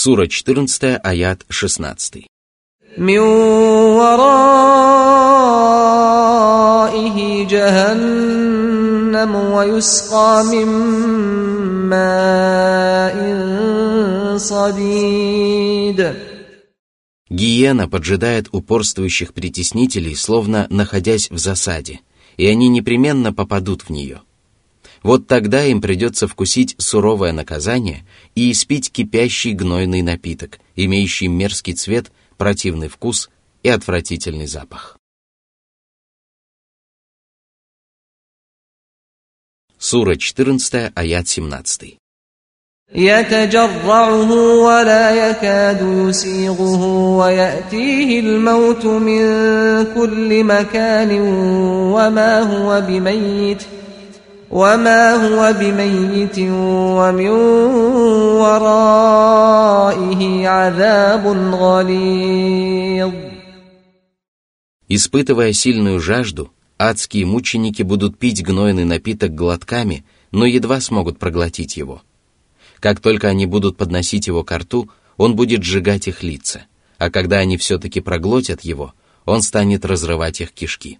Сура 14, аят 16. Гиена поджидает упорствующих притеснителей, словно находясь в засаде, и они непременно попадут в нее – Вот тогда им придется вкусить суровое наказание и испить кипящий гнойный напиток, имеющий мерзкий цвет, противный вкус и отвратительный запах. Сура 14, аят 17. يتجرعه ولا يكاد يسيغه ويأتيه الموت من كل مكان وما هو بميت وما هو بميت ومن ورائه عذاب غليظ Испытывая сильную жажду, адские мученики будут пить гнойный напиток глотками, но едва смогут проглотить его – как только они будут подносить его к рту, он будет сжигать их лица, а когда они все-таки проглотят его, он станет разрывать их кишки.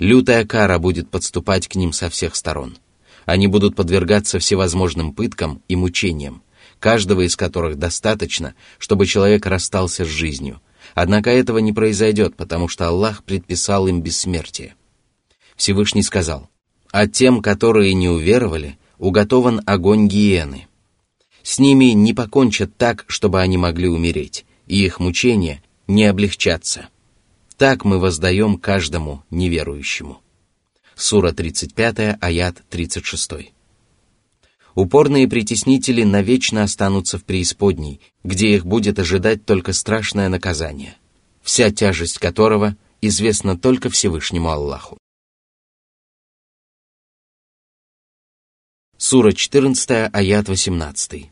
Лютая кара будет подступать к ним со всех сторон. Они будут подвергаться всевозможным пыткам и мучениям, каждого из которых достаточно, чтобы человек расстался с жизнью. Однако этого не произойдет, потому что Аллах предписал им бессмертие. Всевышний сказал, «А тем, которые не уверовали, уготован огонь гиены, с ними не покончат так, чтобы они могли умереть, и их мучения не облегчатся. Так мы воздаем каждому неверующему. Сура 35, аят 36. Упорные притеснители навечно останутся в преисподней, где их будет ожидать только страшное наказание, вся тяжесть которого известна только Всевышнему Аллаху. Сура 14, аят 18.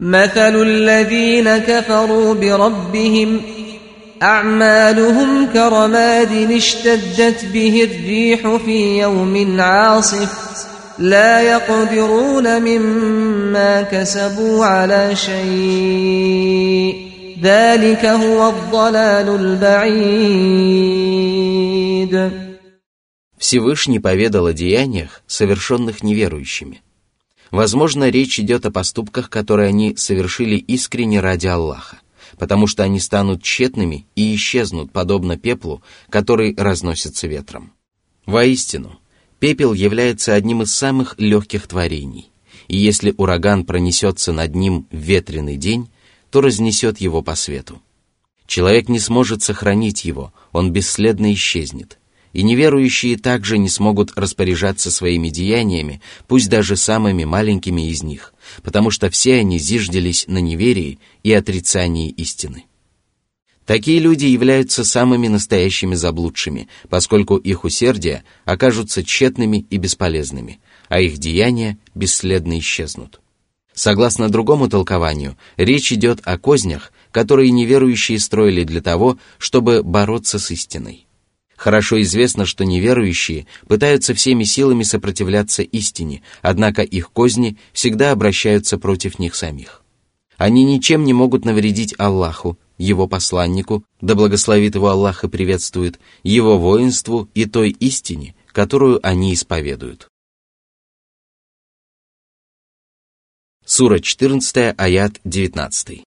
مثل الذين كفروا بربهم أعمالهم كرماد اشتدت به الريح في يوم عاصف لا يقدرون مما كسبوا على شيء ذلك هو الضلال البعيد Всевышний поведал о деяниях, совершенных неверующими. Возможно, речь идет о поступках, которые они совершили искренне ради Аллаха, потому что они станут тщетными и исчезнут, подобно пеплу, который разносится ветром. Воистину, пепел является одним из самых легких творений, и если ураган пронесется над ним в ветреный день, то разнесет его по свету. Человек не сможет сохранить его, он бесследно исчезнет – и неверующие также не смогут распоряжаться своими деяниями, пусть даже самыми маленькими из них, потому что все они зиждились на неверии и отрицании истины. Такие люди являются самыми настоящими заблудшими, поскольку их усердия окажутся тщетными и бесполезными, а их деяния бесследно исчезнут. Согласно другому толкованию, речь идет о кознях, которые неверующие строили для того, чтобы бороться с истиной. Хорошо известно, что неверующие пытаются всеми силами сопротивляться истине, однако их козни всегда обращаются против них самих. Они ничем не могут навредить Аллаху, его посланнику, да благословит его Аллах и приветствует, его воинству и той истине, которую они исповедуют. Сура 14, аят 19.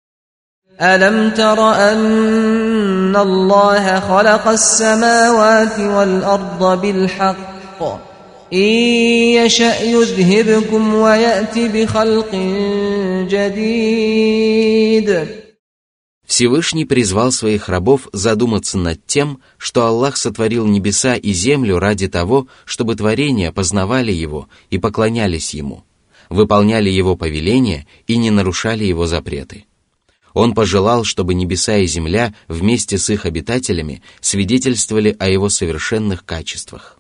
ألم تر أن الله خلق السماوات والأرض بالحق إن يشأ يذهبكم ويأتي بخلق جديد Всевышний призвал своих рабов задуматься над тем, что Аллах сотворил небеса и землю ради того, чтобы творения познавали Его и поклонялись Ему, выполняли Его повеления и не нарушали Его запреты. Он пожелал, чтобы небеса и земля вместе с их обитателями свидетельствовали о его совершенных качествах.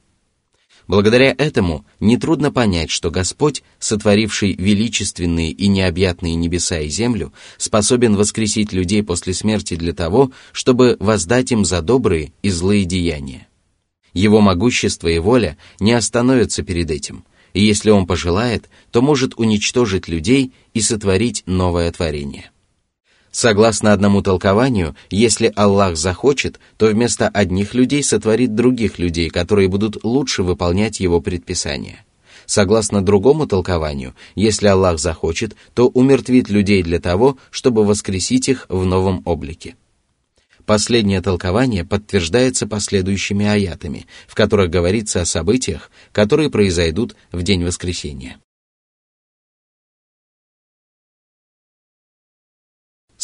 Благодаря этому нетрудно понять, что Господь, сотворивший величественные и необъятные небеса и землю, способен воскресить людей после смерти для того, чтобы воздать им за добрые и злые деяния. Его могущество и воля не остановятся перед этим, и если Он пожелает, то может уничтожить людей и сотворить новое творение. Согласно одному толкованию, если Аллах захочет, то вместо одних людей сотворит других людей, которые будут лучше выполнять его предписания. Согласно другому толкованию, если Аллах захочет, то умертвит людей для того, чтобы воскресить их в новом облике. Последнее толкование подтверждается последующими аятами, в которых говорится о событиях, которые произойдут в день воскресения.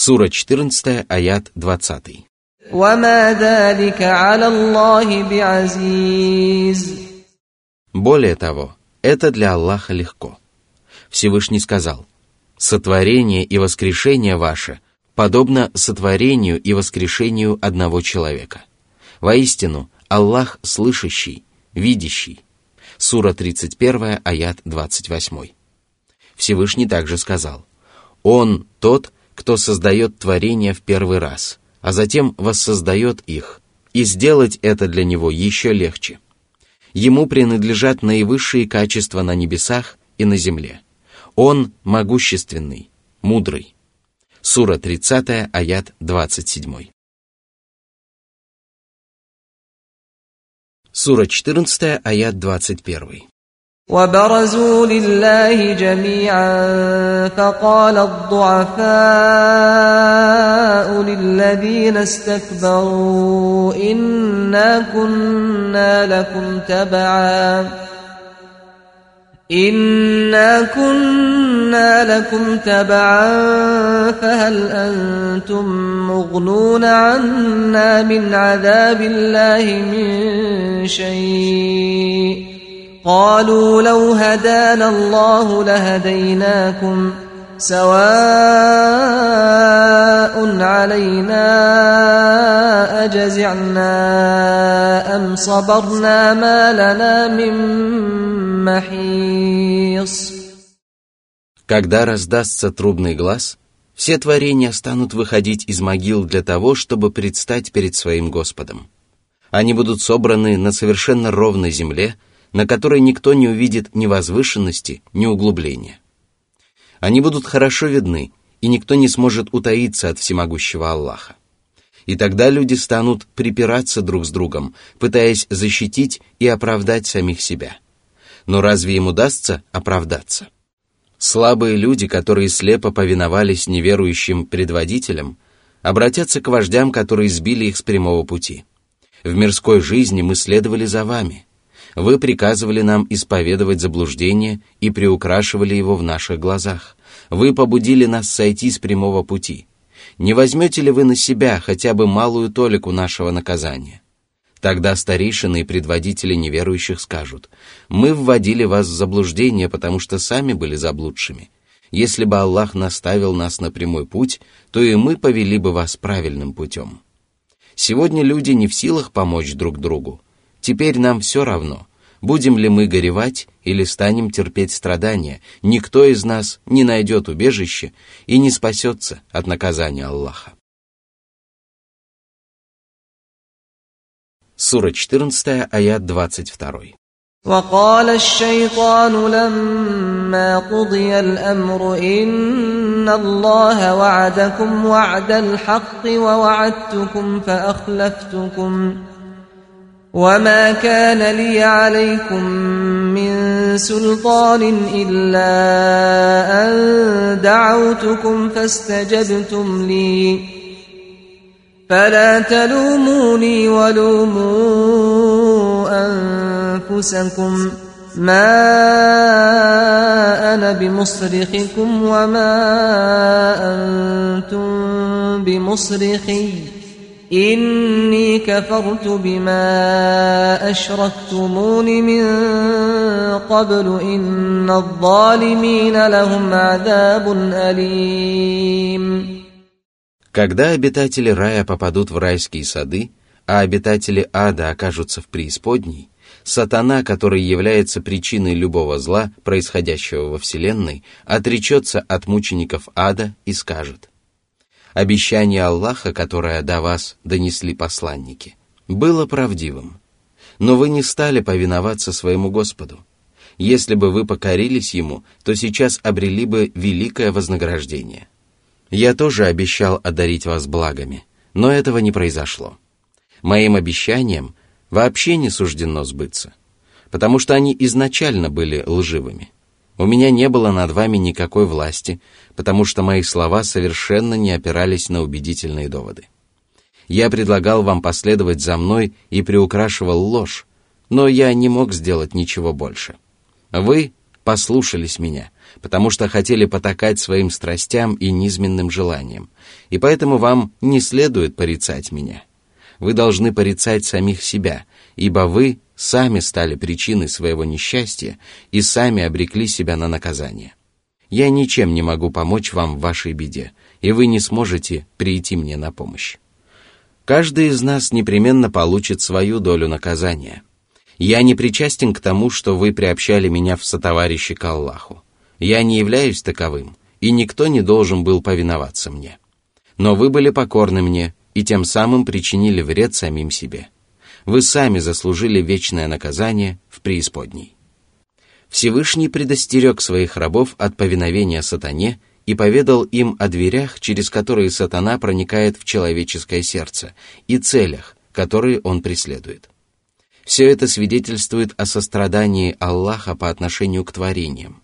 Сура 14, аят 20. Более того, это для Аллаха легко. Всевышний сказал, «Сотворение и воскрешение ваше подобно сотворению и воскрешению одного человека. Воистину, Аллах слышащий, видящий». Сура 31, аят 28. Всевышний также сказал, «Он тот, кто создает творения в первый раз, а затем воссоздает их, и сделать это для него еще легче. Ему принадлежат наивысшие качества на небесах и на земле. Он могущественный, мудрый. Сура 30, аят 27. Сура 14, аят 21. وبرزوا لله جميعا فقال الضعفاء للذين استكبروا إنا كنا لكم تبعا. إنا كنا لكم تبعا فهل أنتم مغنون عنا من عذاب الله من شيء؟ قالوا لو هدانا الله لهديناكم سواء علينا أجزعنا أم صبرنا ما لنا من محيص Когда раздастся трубный глаз, все творения станут выходить из могил для того, чтобы предстать перед своим Господом. Они будут собраны на совершенно ровной земле – на которой никто не увидит ни возвышенности, ни углубления. Они будут хорошо видны, и никто не сможет утаиться от всемогущего Аллаха. И тогда люди станут припираться друг с другом, пытаясь защитить и оправдать самих себя. Но разве им удастся оправдаться? Слабые люди, которые слепо повиновались неверующим предводителям, обратятся к вождям, которые сбили их с прямого пути. В мирской жизни мы следовали за вами – вы приказывали нам исповедовать заблуждение и приукрашивали его в наших глазах. Вы побудили нас сойти с прямого пути. Не возьмете ли вы на себя хотя бы малую толику нашего наказания? Тогда старейшины и предводители неверующих скажут, «Мы вводили вас в заблуждение, потому что сами были заблудшими. Если бы Аллах наставил нас на прямой путь, то и мы повели бы вас правильным путем». Сегодня люди не в силах помочь друг другу, Теперь нам все равно, будем ли мы горевать или станем терпеть страдания, никто из нас не найдет убежище и не спасется от наказания Аллаха. Сура 14, аят 22. وقال الشيطان لما قضي الأمر إن الله وعدكم وعد الحق ووعدتكم فأخلفتكم وما كان لي عليكم من سلطان إلا أن دعوتكم فاستجبتم لي. فلا تلوموني ولوموا أنفسكم. ما أنا بمصرخكم وما أنتم بمصرخي. إني كفرت بما أشركتمون من قبل إن الظالمين لهم عذاب أليم Когда обитатели рая попадут в райские сады, а обитатели ада окажутся в преисподней, сатана, который является причиной любого зла, происходящего во Вселенной, отречется от мучеников ада и скажет, обещание Аллаха, которое до вас донесли посланники, было правдивым. Но вы не стали повиноваться своему Господу. Если бы вы покорились Ему, то сейчас обрели бы великое вознаграждение. Я тоже обещал одарить вас благами, но этого не произошло. Моим обещаниям вообще не суждено сбыться, потому что они изначально были лживыми. У меня не было над вами никакой власти, потому что мои слова совершенно не опирались на убедительные доводы. Я предлагал вам последовать за мной и приукрашивал ложь, но я не мог сделать ничего больше. Вы послушались меня, потому что хотели потакать своим страстям и низменным желаниям, и поэтому вам не следует порицать меня. Вы должны порицать самих себя, ибо вы сами стали причиной своего несчастья и сами обрекли себя на наказание. Я ничем не могу помочь вам в вашей беде, и вы не сможете прийти мне на помощь. Каждый из нас непременно получит свою долю наказания. Я не причастен к тому, что вы приобщали меня в сотоварищи к Аллаху. Я не являюсь таковым, и никто не должен был повиноваться мне. Но вы были покорны мне и тем самым причинили вред самим себе. Вы сами заслужили вечное наказание в преисподней. Всевышний предостерег своих рабов от повиновения сатане и поведал им о дверях, через которые сатана проникает в человеческое сердце, и целях, которые он преследует. Все это свидетельствует о сострадании Аллаха по отношению к творениям.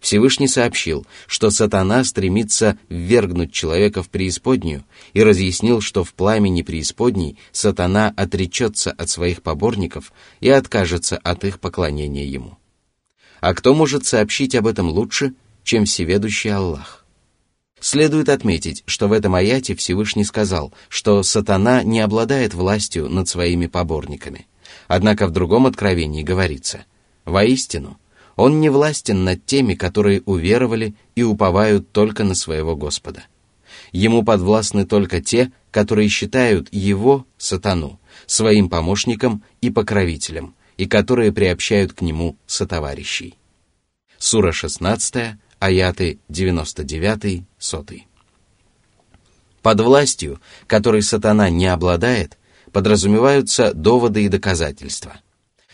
Всевышний сообщил, что сатана стремится ввергнуть человека в преисподнюю и разъяснил, что в пламени преисподней сатана отречется от своих поборников и откажется от их поклонения ему. А кто может сообщить об этом лучше, чем всеведущий Аллах? Следует отметить, что в этом аяте Всевышний сказал, что сатана не обладает властью над своими поборниками. Однако в другом откровении говорится, «Воистину, он не властен над теми, которые уверовали и уповают только на своего Господа. Ему подвластны только те, которые считают его, сатану, своим помощником и покровителем, и которые приобщают к нему сотоварищей. Сура 16, аяты 99, 100. Под властью, которой сатана не обладает, подразумеваются доводы и доказательства.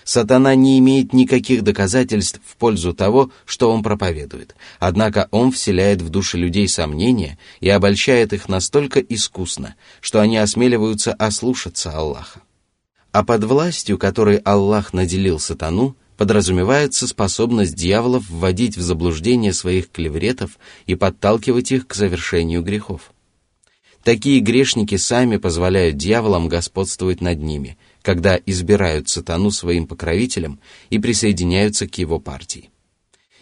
Сатана не имеет никаких доказательств в пользу того, что он проповедует, однако он вселяет в души людей сомнения и обольщает их настолько искусно, что они осмеливаются ослушаться Аллаха. А под властью, которой Аллах наделил сатану, подразумевается способность дьяволов вводить в заблуждение своих клевретов и подталкивать их к завершению грехов. Такие грешники сами позволяют дьяволам господствовать над ними, когда избирают сатану своим покровителем и присоединяются к его партии.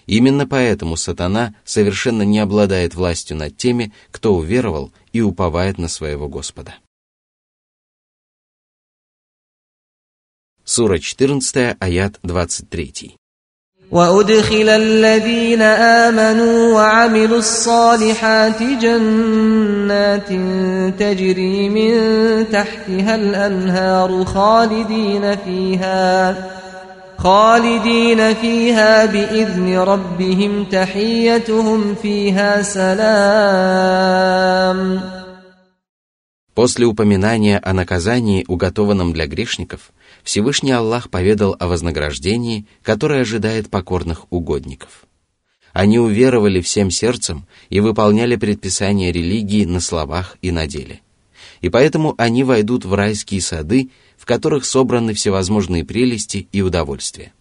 Именно поэтому сатана совершенно не обладает властью над теми, кто уверовал и уповает на своего Господа. Сура 14, аят 23. وأدخل الذين آمنوا وعملوا الصالحات جنات تجري من تحتها الأنهار خالدين فيها خالدين فيها بإذن ربهم تحيتهم فيها سلام После упоминания о наказании, уготованном для грешников, Всевышний Аллах поведал о вознаграждении, которое ожидает покорных угодников. Они уверовали всем сердцем и выполняли предписания религии на словах и на деле. И поэтому они войдут в райские сады, в которых собраны всевозможные прелести и удовольствия.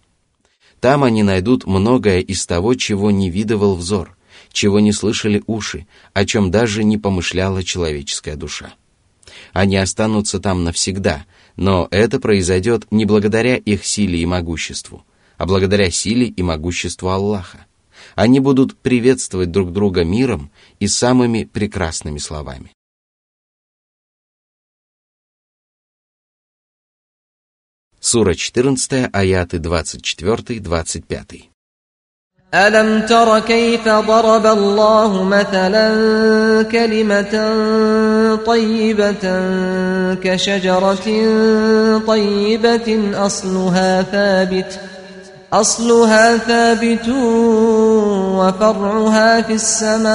Там они найдут многое из того, чего не видывал взор, чего не слышали уши, о чем даже не помышляла человеческая душа. Они останутся там навсегда, но это произойдет не благодаря их силе и могуществу, а благодаря силе и могуществу Аллаха. Они будут приветствовать друг друга миром и самыми прекрасными словами. Сура 14, аяты 24-25. ألم تر كيف ضرب الله مثلا كلمة طيبة كشجرة طيبة أصلها ثابت أصلها ثابت وفرعها في السماء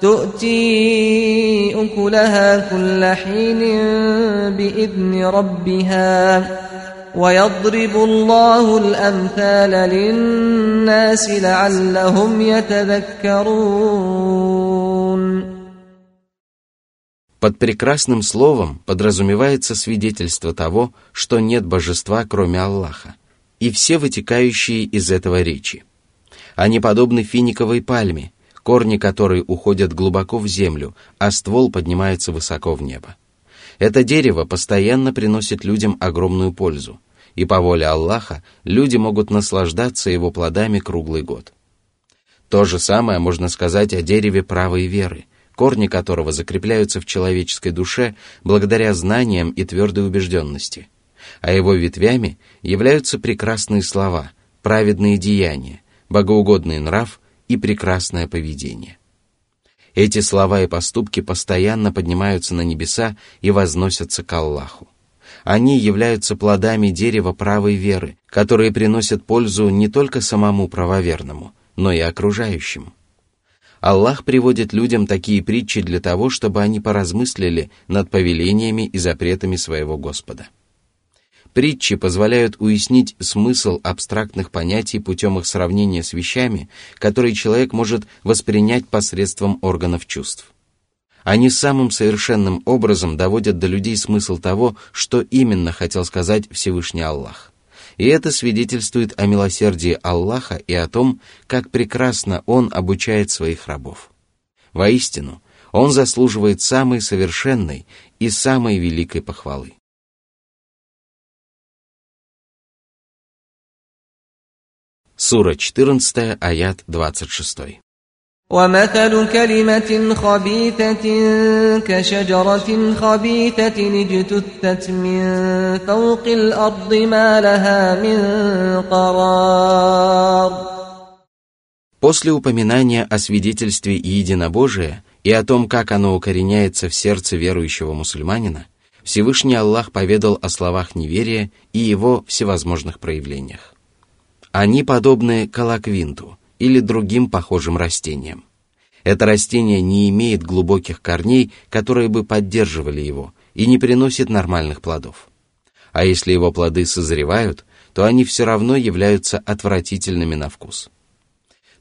تؤتي أكلها كل حين بإذن ربها. ويضرب الله الأمثال للناس لعلهم يتذكرون Под прекрасным словом подразумевается свидетельство того, что нет божества, кроме Аллаха, и все вытекающие из этого речи. Они подобны финиковой пальме, корни которой уходят глубоко в землю, а ствол поднимается высоко в небо. Это дерево постоянно приносит людям огромную пользу, и по воле Аллаха люди могут наслаждаться его плодами круглый год. То же самое можно сказать о дереве правой веры, корни которого закрепляются в человеческой душе благодаря знаниям и твердой убежденности, а его ветвями являются прекрасные слова, праведные деяния, богоугодный нрав и прекрасное поведение. Эти слова и поступки постоянно поднимаются на небеса и возносятся к Аллаху. Они являются плодами дерева правой веры, которые приносят пользу не только самому правоверному, но и окружающим. Аллах приводит людям такие притчи для того, чтобы они поразмыслили над повелениями и запретами своего Господа. Притчи позволяют уяснить смысл абстрактных понятий путем их сравнения с вещами, которые человек может воспринять посредством органов чувств. Они самым совершенным образом доводят до людей смысл того, что именно хотел сказать Всевышний Аллах. И это свидетельствует о милосердии Аллаха и о том, как прекрасно Он обучает своих рабов. Воистину, Он заслуживает самой совершенной и самой великой похвалы. Сура 14, аят 26. ومثل كلمة خبيثة كشجرة خبيثة اجتثت من فوق الأرض ما لها من قرار После упоминания о свидетельстве единобожия и о том, как оно укореняется в сердце верующего мусульманина, Всевышний Аллах поведал о словах неверия и его всевозможных проявлениях. Они подобны колоквинту – или другим похожим растениям. Это растение не имеет глубоких корней, которые бы поддерживали его, и не приносит нормальных плодов. А если его плоды созревают, то они все равно являются отвратительными на вкус.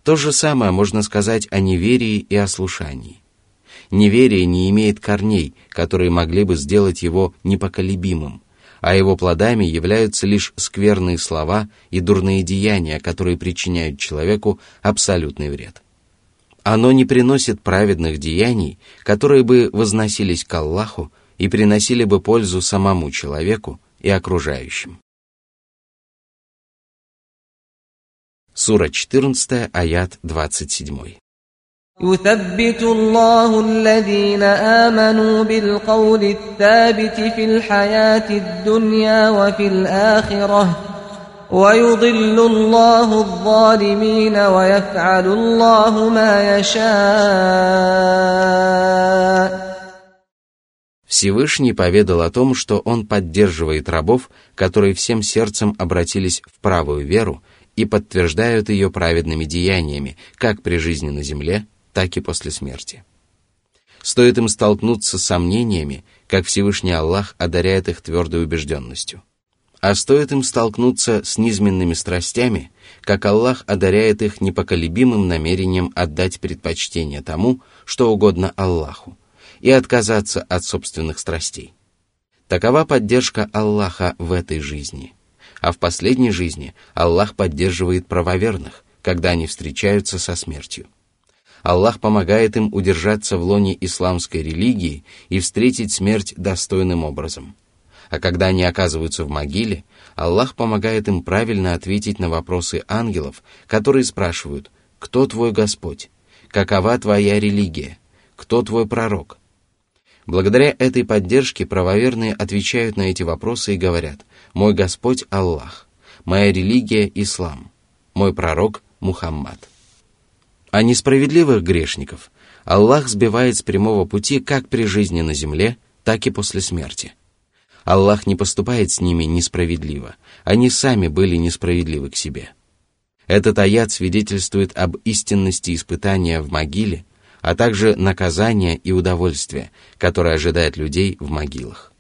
То же самое можно сказать о неверии и ослушании. Неверие не имеет корней, которые могли бы сделать его непоколебимым, а его плодами являются лишь скверные слова и дурные деяния, которые причиняют человеку абсолютный вред. Оно не приносит праведных деяний, которые бы возносились к Аллаху и приносили бы пользу самому человеку и окружающим. Сура 14, аят 27. يثبت الله الذين آمنوا بالقول الثابت في الحياة الدنيا وفي الآخرة ويضل الله الظالمين ويفعل الله ما يشاء Всевышний поведал о том, что Он поддерживает рабов, которые всем сердцем обратились в правую веру и подтверждают ее праведными деяниями, как при жизни на земле, так и после смерти. Стоит им столкнуться с сомнениями, как Всевышний Аллах одаряет их твердой убежденностью. А стоит им столкнуться с низменными страстями, как Аллах одаряет их непоколебимым намерением отдать предпочтение тому, что угодно Аллаху, и отказаться от собственных страстей. Такова поддержка Аллаха в этой жизни. А в последней жизни Аллах поддерживает правоверных, когда они встречаются со смертью. Аллах помогает им удержаться в лоне исламской религии и встретить смерть достойным образом. А когда они оказываются в могиле, Аллах помогает им правильно ответить на вопросы ангелов, которые спрашивают «Кто твой Господь? Какова твоя религия? Кто твой пророк?» Благодаря этой поддержке правоверные отвечают на эти вопросы и говорят «Мой Господь Аллах, моя религия – Ислам, мой пророк – Мухаммад». А несправедливых грешников Аллах сбивает с прямого пути как при жизни на земле, так и после смерти. Аллах не поступает с ними несправедливо, они сами были несправедливы к себе. Этот аят свидетельствует об истинности испытания в могиле, а также наказания и удовольствия, которое ожидает людей в могилах.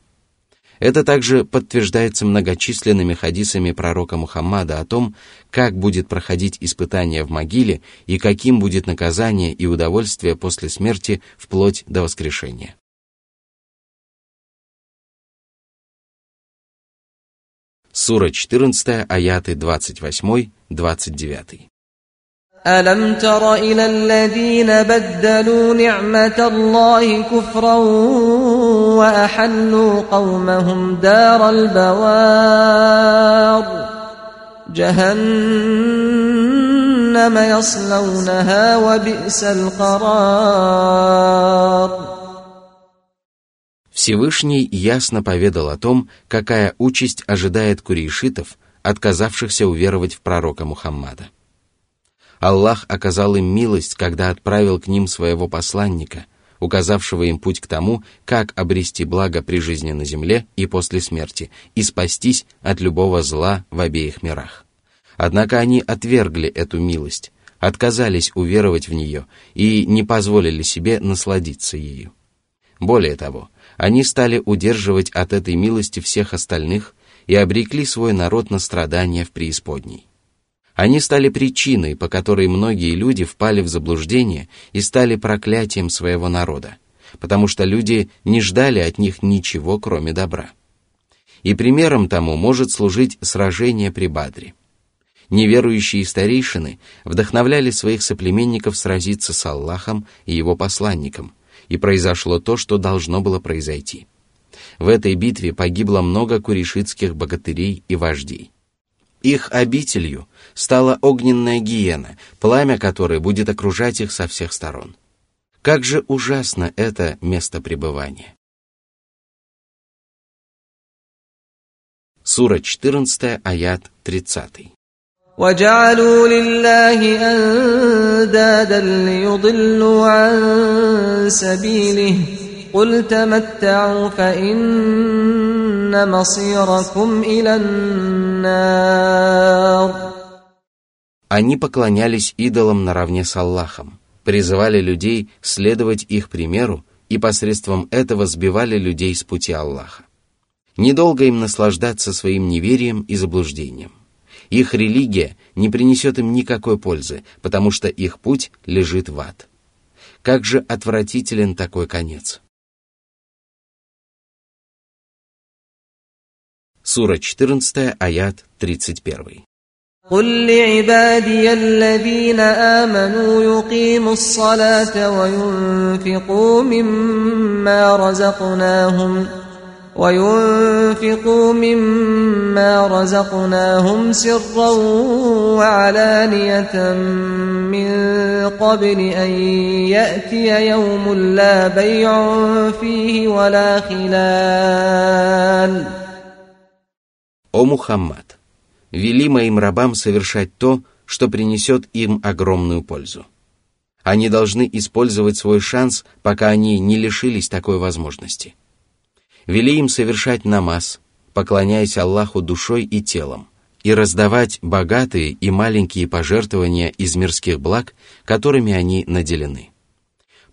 Это также подтверждается многочисленными хадисами пророка Мухаммада о том, как будет проходить испытание в могиле и каким будет наказание и удовольствие после смерти вплоть до воскрешения. Сура 14, аяты 28-29. ألم تر إلى الذين بدلوا نعمة الله كفرا وأحلوا قومهم دار البوار جهنم يصلونها وبئس القرار Всевышний ясно поведал о том, какая участь ожидает курейшитов, отказавшихся уверовать в пророка Мухаммада. Аллах оказал им милость, когда отправил к ним своего посланника, указавшего им путь к тому, как обрести благо при жизни на земле и после смерти, и спастись от любого зла в обеих мирах. Однако они отвергли эту милость, отказались уверовать в нее и не позволили себе насладиться ею. Более того, они стали удерживать от этой милости всех остальных и обрекли свой народ на страдания в преисподней. Они стали причиной, по которой многие люди впали в заблуждение и стали проклятием своего народа, потому что люди не ждали от них ничего, кроме добра. И примером тому может служить сражение при Бадре. Неверующие старейшины вдохновляли своих соплеменников сразиться с Аллахом и его посланником, и произошло то, что должно было произойти. В этой битве погибло много куришитских богатырей и вождей. Их обителью стала огненная гиена, пламя которой будет окружать их со всех сторон. Как же ужасно это место пребывания. Сура 14, аят 30. وجعلوا لله أندادا ليضلوا عن سبيله قل تمتعوا فإن مصيركم إلى النار Они поклонялись идолам наравне с Аллахом, призывали людей следовать их примеру и посредством этого сбивали людей с пути Аллаха. Недолго им наслаждаться своим неверием и заблуждением. Их религия не принесет им никакой пользы, потому что их путь лежит в ад. Как же отвратителен такой конец. Сура 14, аят 31. قل لعبادي الذين آمنوا يقيموا الصلاة وينفقوا مما رزقناهم وينفقوا مما رزقناهم سرا وعلانية من قبل أن يأتي يوم لا بيع فيه ولا خلال О Мухаммад! Вели моим рабам совершать то, что принесет им огромную пользу. Они должны использовать свой шанс, пока они не лишились такой возможности – Вели им совершать намаз, поклоняясь Аллаху душой и телом, и раздавать богатые и маленькие пожертвования из мирских благ, которыми они наделены.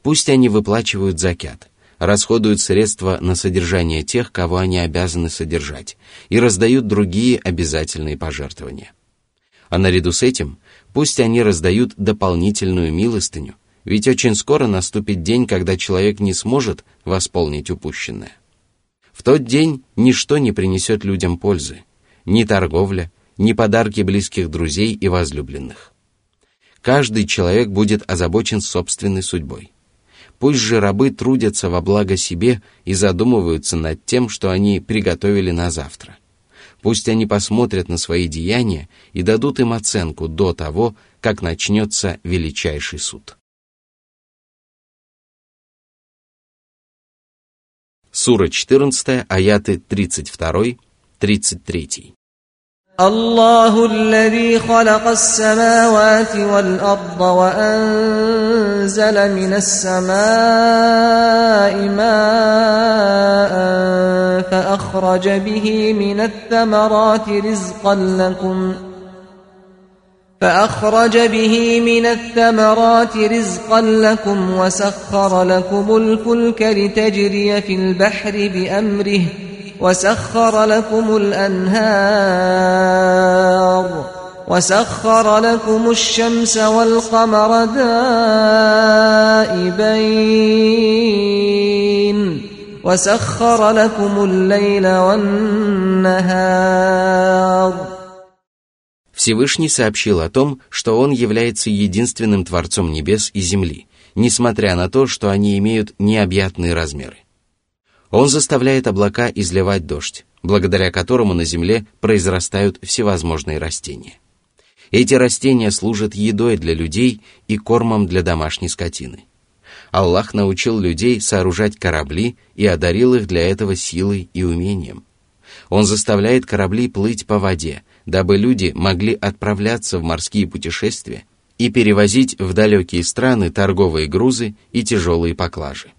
Пусть они выплачивают закят, расходуют средства на содержание тех, кого они обязаны содержать, и раздают другие обязательные пожертвования. А наряду с этим пусть они раздают дополнительную милостыню, ведь очень скоро наступит день, когда человек не сможет восполнить упущенное. В тот день ничто не принесет людям пользы, ни торговля, ни подарки близких друзей и возлюбленных. Каждый человек будет озабочен собственной судьбой. Пусть же рабы трудятся во благо себе и задумываются над тем, что они приготовили на завтра. Пусть они посмотрят на свои деяния и дадут им оценку до того, как начнется величайший суд. Сура 14, аяты 32-33. الله الذي خلق السماوات والأرض وأنزل من السماء ماء فأخرج به من الثمرات رزقا لكم ۖ فأخرج به من الثمرات رزقا لكم وسخر لكم الفلك لتجري في البحر بأمره وسخر لكم الأنهار وسخر لكم الشمس والقمر دائبين وسخر لكم الليل والنهار Всевышний сообщил о том, что Он является единственным Творцом небес и земли, несмотря на то, что они имеют необъятные размеры. Он заставляет облака изливать дождь, благодаря которому на земле произрастают всевозможные растения. Эти растения служат едой для людей и кормом для домашней скотины. Аллах научил людей сооружать корабли и одарил их для этого силой и умением. Он заставляет корабли плыть по воде, дабы люди могли отправляться в морские путешествия и перевозить в далекие страны торговые грузы и тяжелые поклажи.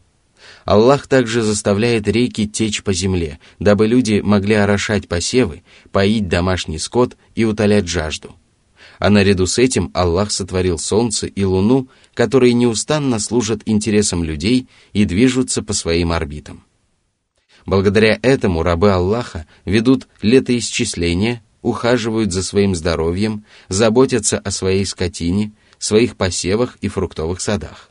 Аллах также заставляет реки течь по земле, дабы люди могли орошать посевы, поить домашний скот и утолять жажду. А наряду с этим Аллах сотворил солнце и луну, которые неустанно служат интересам людей и движутся по своим орбитам. Благодаря этому рабы Аллаха ведут летоисчисления, ухаживают за своим здоровьем, заботятся о своей скотине, своих посевах и фруктовых садах.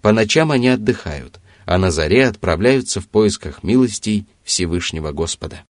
По ночам они отдыхают, а на заре отправляются в поисках милостей Всевышнего Господа.